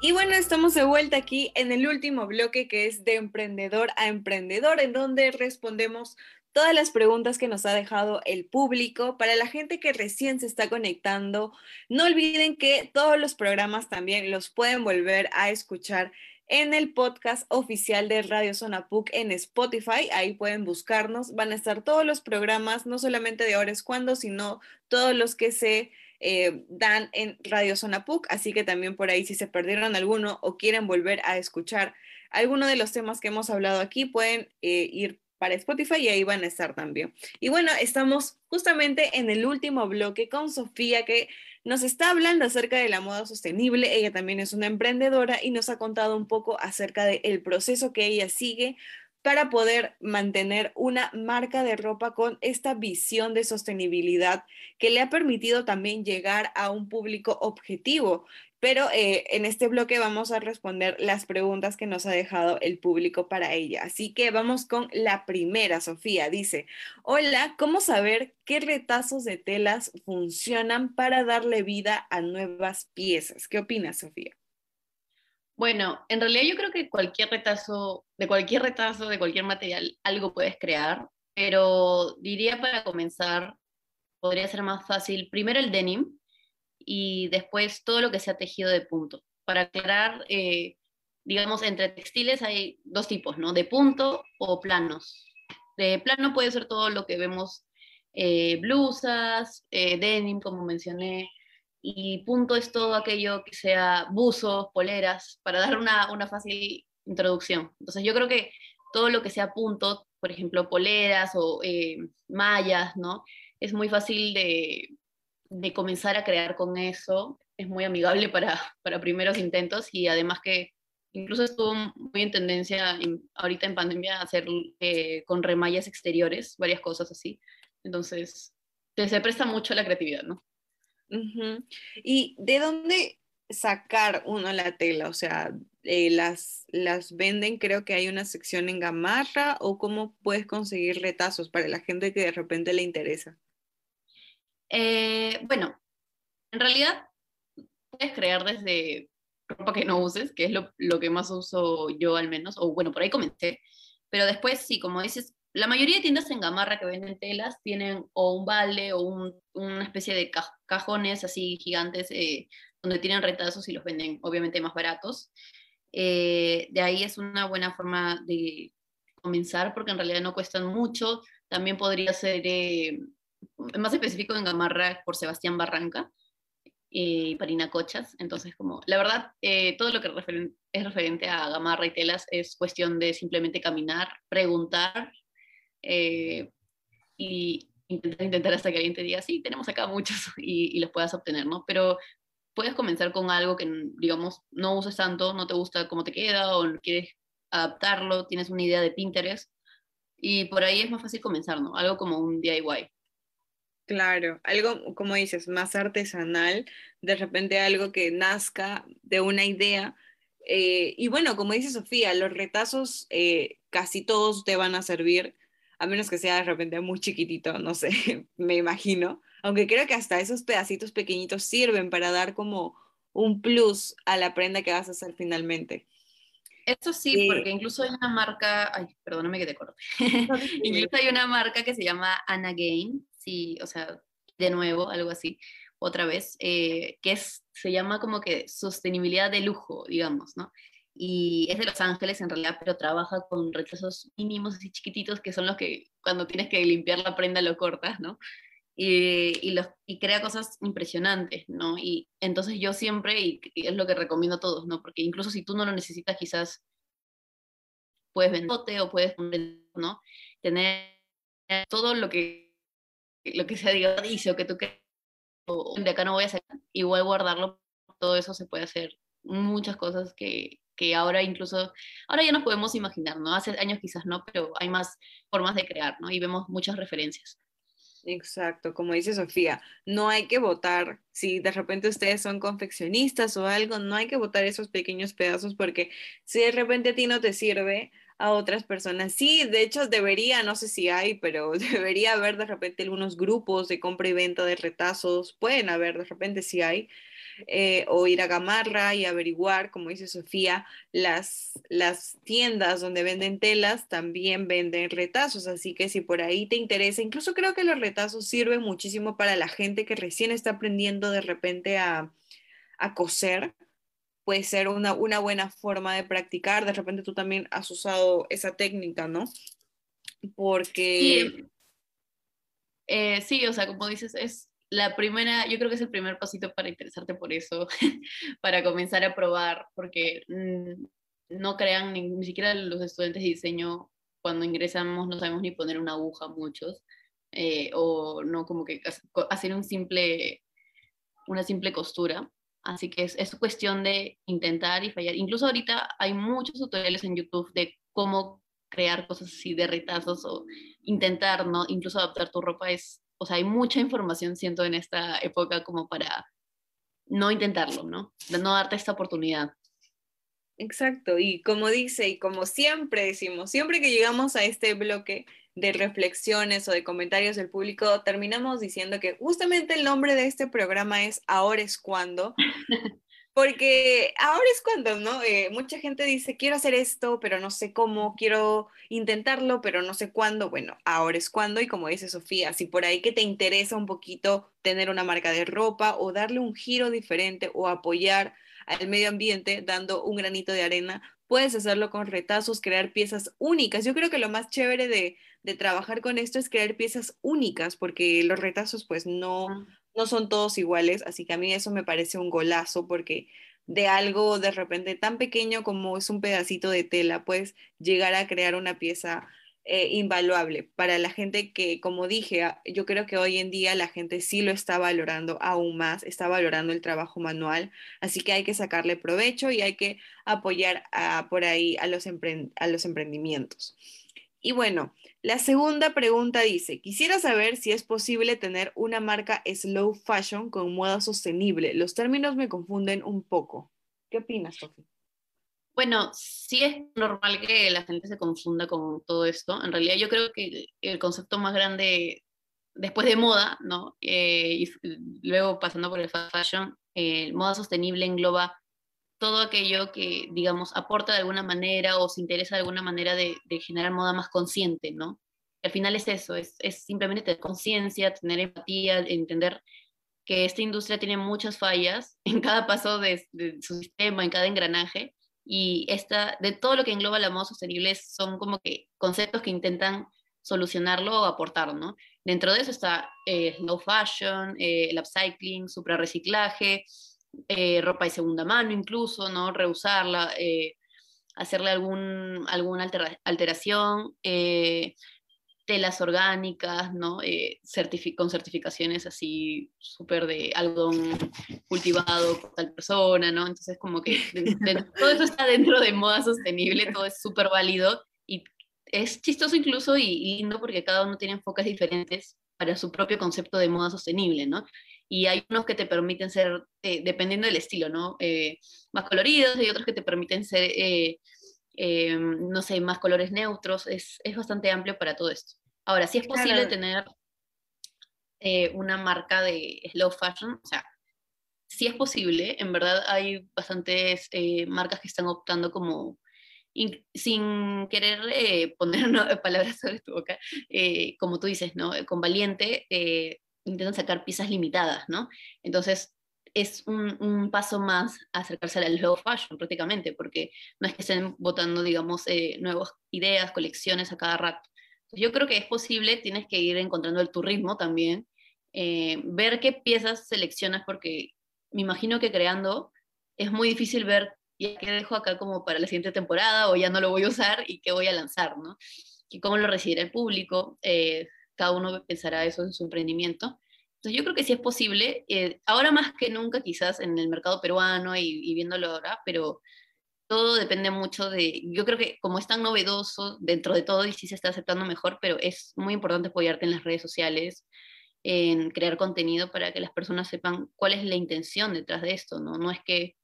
Y bueno, estamos de vuelta aquí en el último bloque que es de emprendedor a emprendedor, en donde respondemos todas las preguntas que nos ha dejado el público. Para la gente que recién se está conectando, no olviden que todos los programas también los pueden volver a escuchar en el podcast oficial de Radio Zona PUC en Spotify. Ahí pueden buscarnos. Van a estar todos los programas, no solamente de ahora es cuando, sino todos los que se eh, dan en Radio Zona PUC, así que también por ahí si se perdieron alguno o quieren volver a escuchar alguno de los temas que hemos hablado aquí, pueden eh, ir para Spotify y ahí van a estar también. Y bueno, estamos justamente en el último bloque con Sofía que nos está hablando acerca de la moda sostenible. Ella también es una emprendedora y nos ha contado un poco acerca del proceso que ella sigue para poder mantener una marca de ropa con esta visión de sostenibilidad que le ha permitido también llegar a un público objetivo. Pero eh, en este bloque vamos a responder las preguntas que nos ha dejado el público para ella. Así que vamos con la primera, Sofía. Dice, hola, ¿cómo saber qué retazos de telas funcionan para darle vida a nuevas piezas? ¿Qué opinas, Sofía? Bueno, en realidad yo creo que cualquier retazo, de cualquier retazo, de cualquier material, algo puedes crear, pero diría para comenzar, podría ser más fácil, primero el denim y después todo lo que sea tejido de punto. Para aclarar, eh, digamos, entre textiles hay dos tipos, ¿no? De punto o planos. De plano puede ser todo lo que vemos, eh, blusas, eh, denim, como mencioné, y punto es todo aquello que sea buzos, poleras, para dar una, una fácil introducción. Entonces yo creo que todo lo que sea punto, por ejemplo, poleras o eh, mallas, ¿no? Es muy fácil de, de, comenzar a crear con eso, es muy amigable para, para primeros intentos y además que incluso estuvo muy en tendencia ahorita en pandemia hacer eh, con remallas exteriores, varias cosas así. Entonces, se presta mucho a la creatividad, ¿no? ¿Y de dónde sacar uno la tela? O sea, eh, las, las venden, creo que hay una sección en gamarra o cómo puedes conseguir retazos para la gente que de repente le interesa. Eh, bueno, en realidad puedes crear desde ropa que no uses, que es lo, lo, que más uso yo al menos, o bueno, por ahí comencé, pero después sí, como dices, la mayoría de tiendas en Gamarra que venden telas tienen o un balde o una especie de cajones así gigantes eh, donde tienen retazos y los venden obviamente más baratos. Eh, de ahí es una buena forma de comenzar porque en realidad no cuestan mucho. También podría ser eh, más específico en Gamarra por Sebastián Barranca y Parina Cochas. Entonces, como la verdad, todo lo que es referente a Gamarra y telas es cuestión de simplemente caminar, preguntar eh, y intentar, intentar hasta que alguien te diga, sí, tenemos acá muchos y, los puedas obtener, ¿no? Pero puedes comenzar con algo que, digamos, no uses tanto, no te gusta cómo te queda o quieres adaptarlo, tienes una idea de Pinterest y por ahí es más fácil comenzar, ¿no? Algo como un DIY. Claro, algo, como dices, más artesanal, de repente algo que nazca de una idea. Eh, y bueno, como dice Sofía, los retazos eh, casi todos te van a servir a menos que sea de repente muy chiquitito, no sé, me imagino. Aunque creo que hasta esos pedacitos pequeñitos sirven para dar como un plus a la prenda que vas a hacer finalmente. Eso sí, porque incluso hay una marca, ay, perdóname que te corte. incluso hay una marca que se llama Anna Gain, sí, o sea, de nuevo, algo así, otra vez, eh, que es, se llama como que sostenibilidad de lujo, digamos, ¿no? y es de Los Ángeles en realidad, pero trabaja con retrasos mínimos así chiquititos que son los que cuando tienes que limpiar la prenda lo cortas, ¿no? y, los, y crea cosas impresionantes, ¿no? Y entonces yo siempre, y, es lo que recomiendo a todos, ¿no? Porque incluso si tú no lo necesitas, quizás puedes venderlo o puedes, ¿no? Tener todo lo que, lo que sea, diga dice o que tú crees, de acá no voy a sacar, igual guardarlo, todo eso se puede hacer muchas cosas que, que ahora incluso, ahora ya nos podemos imaginar, ¿no? Hace años quizás no, pero hay más formas de crear, ¿no? Y vemos muchas referencias. Exacto, como dice Sofía, no hay que votar, si de repente ustedes son confeccionistas o algo, no hay que votar esos pequeños pedazos porque si de repente a ti no te sirve, a otras personas. Sí, de hecho debería, no sé si hay, pero debería haber de repente algunos grupos de compra y venta de retazos, pueden haber de repente si hay, eh, o ir a Gamarra y averiguar, como dice Sofía, las, las tiendas donde venden telas también venden retazos, así que si por ahí te interesa, incluso creo que los retazos sirven muchísimo para la gente que recién está aprendiendo de repente a, a coser, puede ser una, una buena forma de practicar, de repente tú también has usado esa técnica, ¿no? Porque... Sí. Eh, o sea, como dices, es la primera, yo creo que es el primer pasito para interesarte por eso, para comenzar a probar, porque mm, no crean ni, siquiera los estudiantes de diseño, cuando ingresamos no sabemos ni poner una aguja muchos, eh, o no como que hacer un simple, una simple costura. Así que es, es cuestión de intentar y fallar. Incluso ahorita hay muchos tutoriales en YouTube de cómo crear cosas así de retazos o intentar, ¿no? Incluso adaptar tu ropa es o sea, hay mucha información, siento, en esta época como para no intentarlo, ¿no? De no darte esta oportunidad. Exacto, y como dice, y como siempre decimos, siempre que llegamos a este bloque de reflexiones o de comentarios del público, terminamos diciendo que justamente el nombre de este programa es Ahora es cuando, Porque ahora es cuando, ¿no? Eh, mucha gente dice, quiero hacer esto, pero no sé cómo, quiero intentarlo, pero no sé cuándo. Bueno, ahora es cuando, y como dice Sofía, si por ahí que te interesa un poquito tener una marca de ropa o darle un giro diferente o apoyar al medio ambiente dando un granito de arena, puedes hacerlo con retazos, crear piezas únicas. Yo creo que lo más chévere de, de trabajar con esto es crear piezas únicas, porque los retazos pues no, no son todos iguales, así que a mí eso me parece un golazo porque de algo de repente tan pequeño como es un pedacito de tela, puedes llegar a crear una pieza eh, invaluable para la gente que, como dije, ah, yo creo que hoy en día la gente sí lo está valorando aún más, está valorando el trabajo manual, así que hay que sacarle provecho y hay que apoyar por ahí a los, a los emprendimientos. Y bueno, la segunda pregunta dice, quisiera saber si es posible tener una marca slow fashion con moda sostenible. Los términos me confunden un poco. ¿Qué opinas, Sofía? Bueno, sí es normal que la gente se confunda con todo esto. En realidad yo creo que el concepto más grande después de moda, ¿no? Eh, y luego pasando por el fashion, eh, moda sostenible engloba todo aquello que, digamos, aporta de alguna manera o se interesa de alguna manera de, generar moda más consciente, ¿no? al final es eso, es, simplemente tener conciencia, tener empatía, entender que esta industria tiene muchas fallas en cada paso de, su sistema, en cada engranaje, y esta, de todo lo que engloba la moda sostenible son como que conceptos que intentan solucionarlo o aportar, ¿no? Dentro de eso está eh, slow fashion, eh, el upcycling, suprarreciclaje, eh, ropa de segunda mano incluso, ¿no? Reusarla, eh, hacerle algún, alguna alteración, eh, telas orgánicas, ¿no? con certificaciones así súper de algodón cultivado por tal persona, ¿no? Entonces como que todo eso está dentro de moda sostenible, todo es súper válido y es chistoso incluso y, y lindo porque cada uno tiene enfoques diferentes para su propio concepto de moda sostenible, ¿no? Y hay unos que te permiten ser, eh, dependiendo del estilo, ¿no? Eh, más coloridos y otros que te permiten ser, eh, no sé, más colores neutros. Es, es, bastante amplio para todo esto. Ahora, si es posible tener una marca de slow fashion, o sea, si es posible, en verdad hay bastantes marcas que están optando como sin querer poner palabras sobre tu boca, como tú dices, ¿no? Con valiente, intentan sacar piezas limitadas, ¿no? Entonces, es un, paso más acercarse al low fashion prácticamente, porque no es que estén votando, digamos, eh, nuevas ideas, colecciones a cada rato. yo creo que es posible, tienes que ir encontrando el tu ritmo también eh, ver qué piezas seleccionas, porque me imagino que creando es muy difícil ver ya dejo acá como para la siguiente temporada o ya no lo voy a usar y qué voy a lanzar, ¿no? Y cómo lo recibirá el público. Eh, cada uno pensará eso en su emprendimiento. Entonces yo creo que sí es posible, eh, ahora más que nunca quizás en el mercado peruano y, y, viéndolo ahora, pero todo depende mucho de, yo creo que como es tan novedoso dentro de todo y sí se está aceptando mejor, pero es muy importante apoyarte en las redes sociales, en crear contenido para que las personas sepan cuál es la intención detrás de esto, ¿no? No es que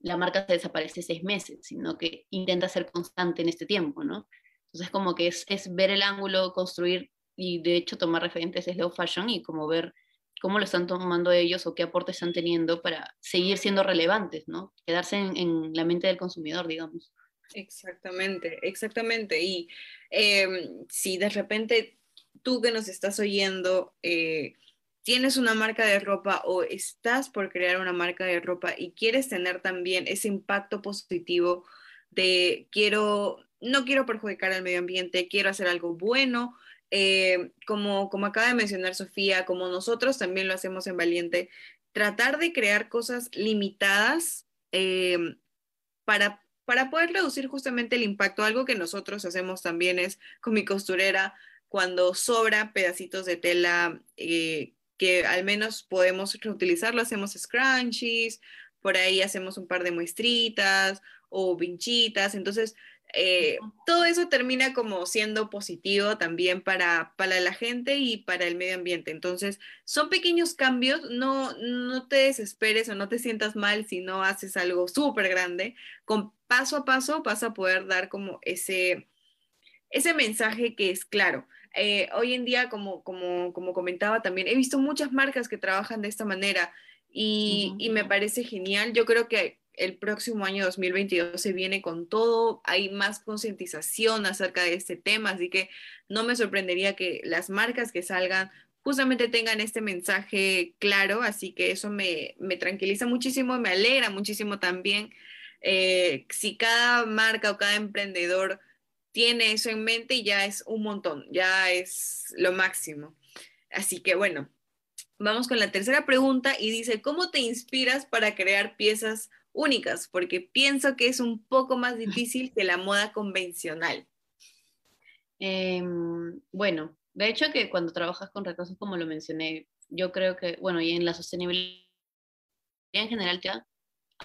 la marca se desaparece seis meses, sino que intenta ser constante en este tiempo, ¿no? Entonces como que es, es ver el ángulo, construir y de hecho tomar referentes slow fashion y como ver cómo lo están tomando ellos o qué aportes están teniendo para seguir siendo relevantes, ¿no? Quedarse en, la mente del consumidor, digamos. Exactamente, exactamente. Y eh, si de repente tú que nos estás oyendo eh, tienes una marca de ropa o estás por crear una marca de ropa y quieres tener también ese impacto positivo de quiero, no quiero perjudicar al medio ambiente, quiero hacer algo bueno, eh, como, como acaba de mencionar Sofía, como nosotros también lo hacemos en Valiente, tratar de crear cosas limitadas eh, para, para poder reducir justamente el impacto. Algo que nosotros hacemos también es con mi costurera, cuando sobra pedacitos de tela eh, que al menos podemos reutilizarlo, hacemos scrunchies, por ahí hacemos un par de muestritas o vinchitas, entonces eh, todo eso termina como siendo positivo también para, para la gente y para el medio ambiente. Entonces, son pequeños cambios, no, no te desesperes o no te sientas mal si no haces algo súper grande. Con paso a paso vas a poder dar como ese, ese mensaje que es claro. Eh, hoy en día, como, como, como comentaba también, he visto muchas marcas que trabajan de esta manera y, y me parece genial. Yo creo que el próximo año 2022 se viene con todo, hay más concientización acerca de este tema, así que no me sorprendería que las marcas que salgan justamente tengan este mensaje claro, así que eso me, me tranquiliza muchísimo, me alegra muchísimo también. Eh, si cada marca o cada emprendedor tiene eso en mente ya es un montón, ya es lo máximo. Así que bueno, vamos con la tercera pregunta y dice, ¿cómo te inspiras para crear piezas únicas? Porque pienso que es un poco más difícil que la moda convencional. Em, bueno, de hecho que cuando trabajas con recursos, como lo mencioné, yo creo que, bueno, y en la sostenibilidad en general te va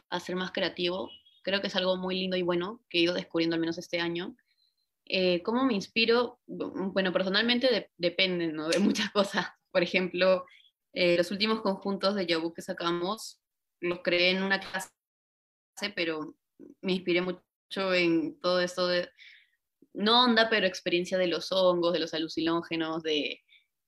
a ser más creativo. Creo que es algo muy lindo y bueno que he ido descubriendo al menos este año eh, ¿Cómo me inspiro? Bueno, personalmente depende ¿no? de muchas cosas. Por ejemplo, eh, los últimos conjuntos de Yabu que sacamos los creé en una pero me inspiré mucho en todo esto de, no onda, pero experiencia de los hongos, de los alucinógenos, de,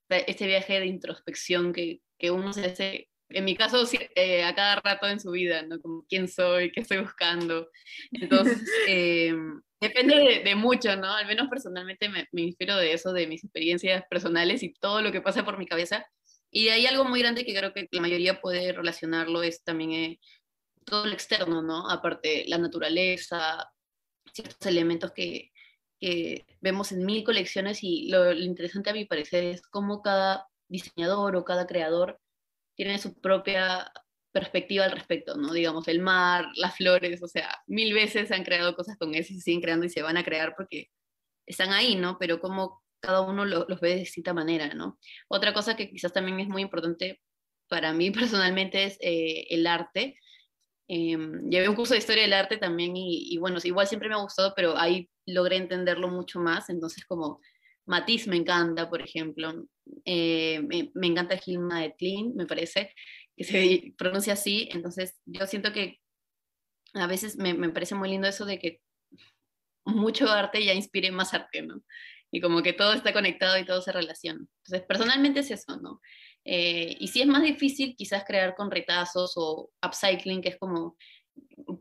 este viaje de introspección que, que, uno se hace, en mi caso, eh, a cada rato en su vida, ¿no? Como quién soy, qué estoy buscando. Entonces, eh, Depende de, mucho, ¿no? Al menos personalmente me, me, inspiro de eso, de mis experiencias personales y todo lo que pasa por mi cabeza. Y hay algo muy grande que creo que la mayoría puede relacionarlo, es también eh, todo lo externo, ¿no? Aparte, la naturaleza, ciertos elementos que, que vemos en mil colecciones y lo, interesante a mi parecer es cómo cada diseñador o cada creador tiene su propia perspectiva al respecto, ¿no? Digamos, el mar, las flores, o sea, mil veces se han creado cosas con eso y se siguen creando y se van a crear porque están ahí, ¿no? Pero como cada uno lo, los ve de distinta manera, ¿no? Otra cosa que quizás también es muy importante para mí personalmente es eh, el arte. Eh, llevé un curso de historia del arte también y, y, bueno, igual siempre me ha gustado, pero ahí logré entenderlo mucho más, entonces como Matisse me encanta, por ejemplo, eh, me, me, encanta Gilma de Klein, me parece, que se pronuncia así, entonces yo siento que a veces me, me, parece muy lindo eso de que mucho arte ya inspire más arte, ¿no? Y como que todo está conectado y todo se relaciona. Entonces, personalmente es eso, ¿no? Eh, y si es más difícil quizás crear con retazos o upcycling, que es como,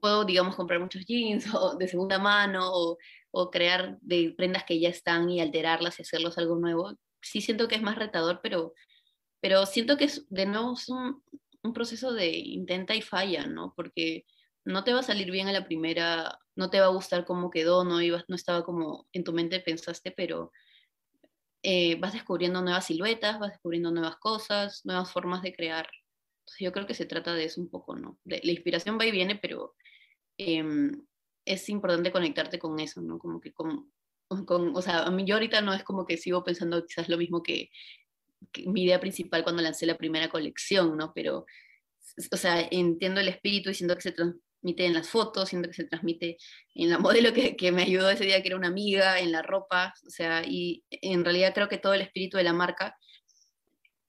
puedo, digamos, comprar muchos jeans de segunda mano o, o crear de prendas que ya están y alterarlas y hacerlos algo nuevo. Sí siento que es más retador, pero pero siento que es, de nuevo es un, un, proceso de intenta y falla, ¿no? Porque no te va a salir bien a la primera, no te va a gustar cómo quedó, no, ibas, no estaba como en tu mente pensaste, pero eh, vas descubriendo nuevas siluetas, vas descubriendo nuevas cosas, nuevas formas de crear. Entonces yo creo que se trata de eso un poco, ¿no? la inspiración va y viene, pero em, es importante conectarte con eso, ¿no? Como que con, con, o sea, a mí yo ahorita no es como que sigo pensando quizás lo mismo que, que mi idea principal cuando lancé la primera colección, ¿no? Pero, o sea, entiendo el espíritu y siento que se transmite en las fotos, siento que se transmite en la modelo que, que, me ayudó ese día, que era una amiga, en la ropa, o sea, y en realidad creo que todo el espíritu de la marca,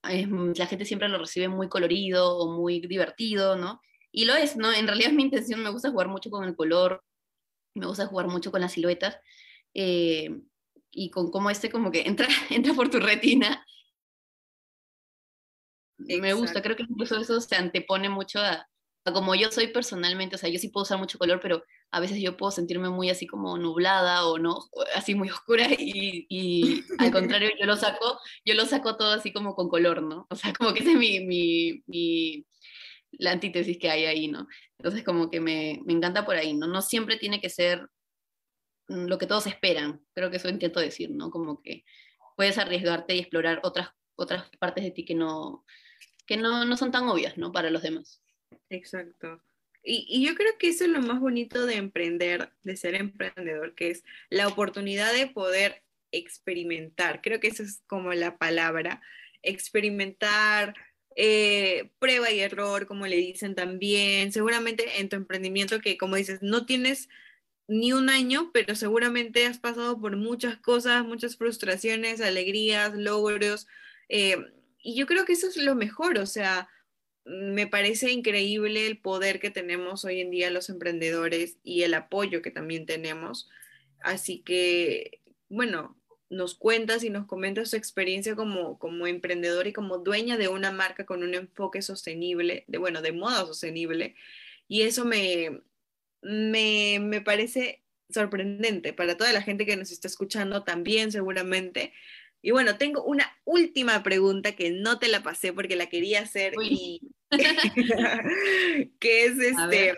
la gente siempre lo recibe muy colorido o muy divertido, ¿no? Y lo es, ¿no? En realidad mi intención, me gusta jugar mucho con el color, me gusta jugar mucho con las siluetas, eh, y con cómo este como que entra, entra por tu retina. Me gusta, creo que incluso eso se antepone mucho a, como yo soy personalmente, o sea, yo sí puedo usar mucho color, pero a veces yo puedo sentirme muy así como nublada o no, así muy oscura y, al contrario yo lo saco, yo lo saco todo así como con color, ¿no? O sea, como que esa es mi, mi, mi la antítesis que hay ahí, ¿no? Entonces como que me, me encanta por ahí, ¿no? No siempre tiene que ser lo que todos esperan, creo que eso intento decir, ¿no? Como que puedes arriesgarte y explorar otras, otras partes de ti que no, que no, no son tan obvias, ¿no? Para los demás. Exacto. Y, y, yo creo que eso es lo más bonito de emprender, de ser emprendedor, que es la oportunidad de poder experimentar. Creo que esa es como la palabra, experimentar, eh, prueba y error, como le dicen también. Seguramente en tu emprendimiento que, como dices, no tienes ni un año, pero seguramente has pasado por muchas cosas, muchas frustraciones, alegrías, logros. Eh, y yo creo que eso es lo mejor, o sea, me parece increíble el poder que tenemos hoy en día los emprendedores y el apoyo que también tenemos. Así que, bueno, nos cuentas y nos comentas su experiencia como, como emprendedor y como dueña de una marca con un enfoque sostenible, de bueno, de moda sostenible. Y eso me, me, me parece sorprendente para toda la gente que nos está escuchando también seguramente. Y bueno, tengo una última pregunta que no te la pasé porque la quería hacer y que es este,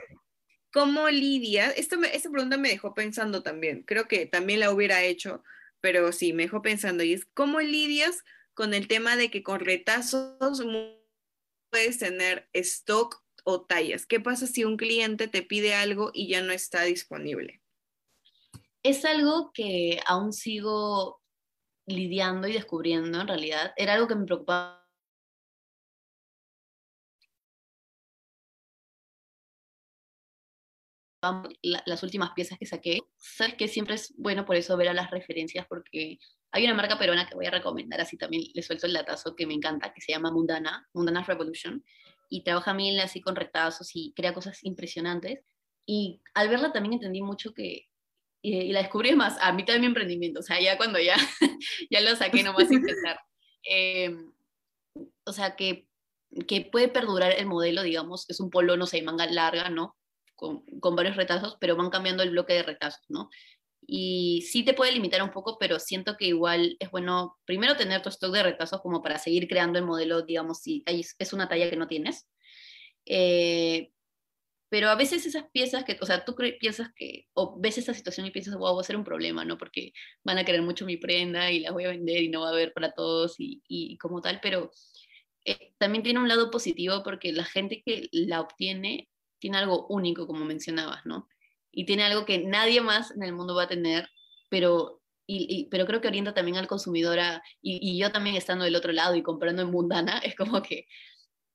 ¿cómo Lidia? Esto esta pregunta me dejó pensando también, creo que también la hubiera hecho, pero sí, me dejó pensando y es, ¿cómo lidias con el tema de que con retazos puedes tener stock o tallas? ¿Qué pasa si un cliente te pide algo y ya no está disponible? Es algo que aún sigo lidiando y descubriendo en realidad. Era algo que me preocupaba las últimas piezas que saqué. Sabes que siempre es bueno por eso ver a las referencias, porque hay una marca peruana que voy a recomendar, así también le suelto el datazo que me encanta, que se llama Mundana, Mundana Revolution, y trabaja mil así con retazos y crea cosas impresionantes. Y al verla también entendí mucho que y, la descubrí más, a mí también mi emprendimiento, o sea, ya cuando ya, ya lo saqué nomás a empezar. Eh, o sea, que, que puede perdurar el modelo, digamos, es un polo, no sé, manga larga, ¿no? Con, con, varios retazos, pero van cambiando el bloque de retazos, ¿no? Y sí te puede limitar un poco, pero siento que igual es bueno primero tener tu stock de retazos como para seguir creando el modelo, digamos, si es una talla que no tienes. Eh, pero a veces esas piezas que, o sea, tú piensas que, o ves esa situación y piensas, wow, va a ser un problema, ¿no? Porque van a querer mucho mi prenda y la voy a vender y no va a haber para todos y, y como tal, pero eh, también tiene un lado positivo porque la gente que la obtiene tiene algo único, como mencionabas, ¿no? Y tiene algo que nadie más en el mundo va a tener, pero, y, pero creo que orienta también al consumidor a, y, y yo también estando del otro lado y comprando en Mundana, es como que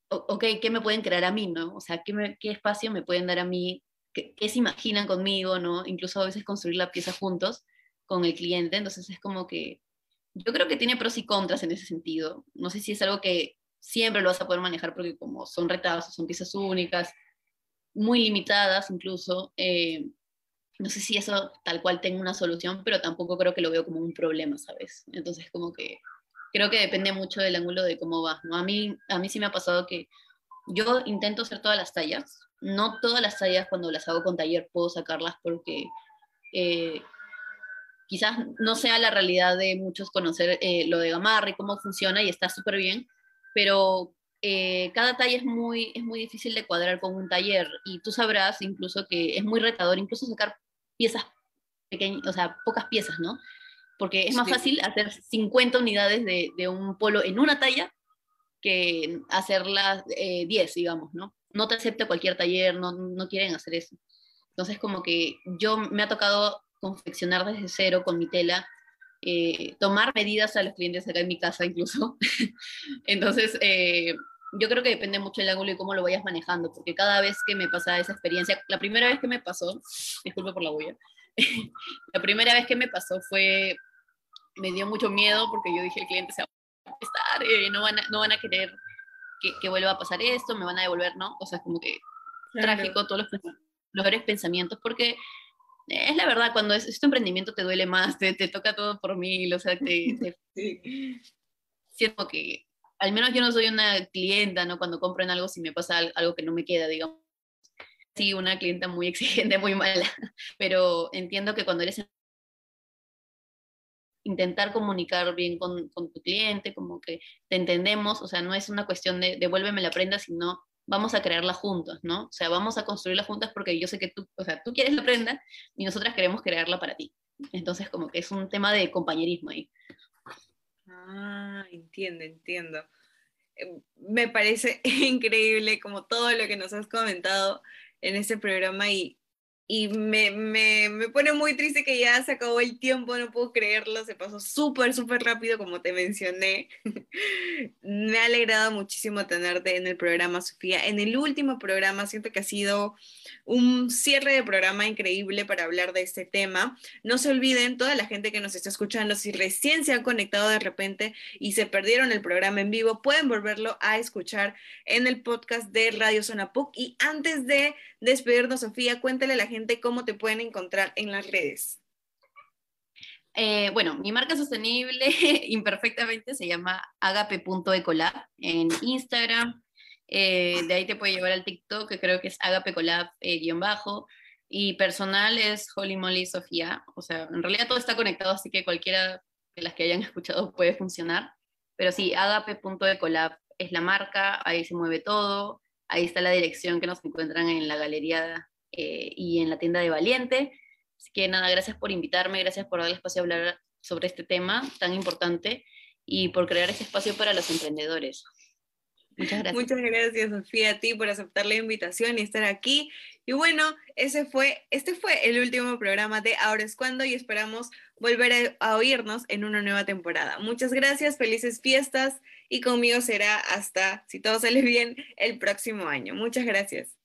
ok, ¿qué me pueden crear a mí, no? O sea, ¿qué, qué espacio me pueden dar a mí? ¿Qué, ¿Qué, se imaginan conmigo, no? Incluso a veces construir la pieza juntos con el cliente, entonces es como que yo creo que tiene pros y contras en ese sentido. No sé si es algo que siempre lo vas a poder manejar porque como son retazos, son piezas únicas, muy limitadas incluso, eh, no sé si eso tal cual tenga una solución, pero tampoco creo que lo veo como un problema, ¿sabes? Entonces como que creo que depende mucho del ángulo de cómo va. ¿no? A, mí, a mí sí me ha pasado que yo intento hacer todas las tallas. No todas las tallas cuando las hago con taller puedo sacarlas porque eh, quizás no sea la realidad de muchos conocer eh, lo de Gamarra y cómo funciona y está súper bien, pero eh, cada talla es muy, es muy difícil de cuadrar con un taller y tú sabrás incluso que es muy retador incluso sacar piezas pequeñas, o sea, pocas piezas, ¿no? Porque es más fácil hacer 50 unidades de, de, un polo en una talla que hacerlas eh, 10, digamos, ¿no? No te acepta cualquier taller, no, no quieren hacer eso. Entonces, como que yo me ha tocado confeccionar desde cero con mi tela, eh, tomar medidas a los clientes acá en mi casa incluso. Entonces, eh, yo creo que depende mucho del ángulo y cómo lo vayas manejando, porque cada vez que me pasa esa experiencia, la primera vez que me pasó, disculpe por la huella, la primera vez que me pasó fue, me dio mucho miedo porque yo dije, el cliente se va a estar, eh, no, van a, no van a querer que, que, vuelva a pasar esto, me van a devolver, ¿no? O sea, como que claro. trágico todos los, los peores pensamientos, porque es la verdad, cuando es, este emprendimiento te duele más, te, te, toca todo por mil, o sea, te, te sí. siento que al menos yo no soy una clienta, ¿no? Cuando compro en algo, si me pasa algo que no me queda, digamos. Sí, una clienta muy exigente, muy mala, pero entiendo que cuando eres intentar comunicar bien con, con, tu cliente, como que te entendemos, o sea, no es una cuestión de devuélveme la prenda, sino vamos a crearla juntos, ¿no? O sea, vamos a construirla juntas porque yo sé que tú, o sea, tú quieres la prenda y nosotras queremos crearla para ti. Entonces, como que es un tema de compañerismo ahí. Ah, entiendo, entiendo. Me parece increíble como todo lo que nos has comentado en este programa y, y me, me, me, pone muy triste que ya se acabó el tiempo, no puedo creerlo, se pasó súper, súper rápido como te mencioné. me ha alegrado muchísimo tenerte en el programa, Sofía. En el último programa siento que ha sido un cierre de programa increíble para hablar de este tema. No se olviden, toda la gente que nos está escuchando, si recién se han conectado de repente y se perdieron el programa en vivo, pueden volverlo a escuchar en el podcast de Radio Zona PUC. Y antes de despedirnos, Sofía, cuéntale a la gente cómo te pueden encontrar en las redes. Eh, bueno, mi marca sostenible imperfectamente se llama agape.ecolab en Instagram. Eh, de ahí te puede llevar al TikTok, que creo que es agapecolab-bajo. Eh, y personal es Holy Molly Sofía. O sea, en realidad todo está conectado, así que cualquiera de las que hayan escuchado puede funcionar. Pero sí, agape.ecolab es la marca, ahí se mueve todo. Ahí está la dirección que nos encuentran en la galería eh, y en la tienda de Valiente. Así que nada, gracias por invitarme, gracias por darle espacio a hablar sobre este tema tan importante y por crear este espacio para los emprendedores. Muchas gracias. Muchas gracias, Sofía, a ti por aceptar la invitación y estar aquí. Y bueno, ese fue, este fue el último programa de Ahora es cuando y esperamos volver a, a oírnos en una nueva temporada. Muchas gracias, felices fiestas y conmigo será hasta, si todo sale bien, el próximo año. Muchas gracias.